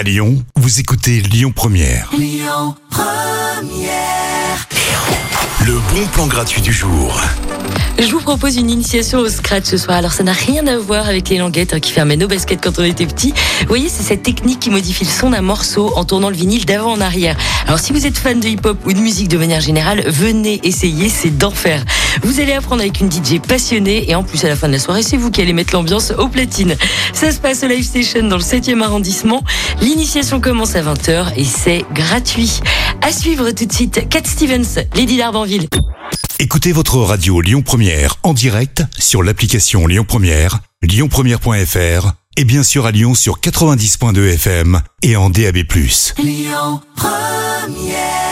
À Lyon, vous écoutez Lyon Première. Le bon plan gratuit du jour. Je vous propose une initiation au scratch ce soir. Alors ça n'a rien à voir avec les languettes hein, qui fermaient nos baskets quand on était petit. Vous voyez, c'est cette technique qui modifie le son d'un morceau en tournant le vinyle d'avant en arrière. Alors si vous êtes fan de hip-hop ou de musique de manière générale, venez essayer, c'est d'enfer. Vous allez apprendre avec une DJ passionnée et en plus à la fin de la soirée, c'est vous qui allez mettre l'ambiance au platine. Ça se passe au Live Station dans le 7e arrondissement. L'initiation commence à 20h et c'est gratuit. À suivre tout de suite, Cat Stevens, Lady d'Arbanville. Écoutez votre radio Lyon Première en direct sur l'application Lyon Première, lyonpremière.fr et bien sûr à Lyon sur 90.2 FM et en DAB+. Lyon Première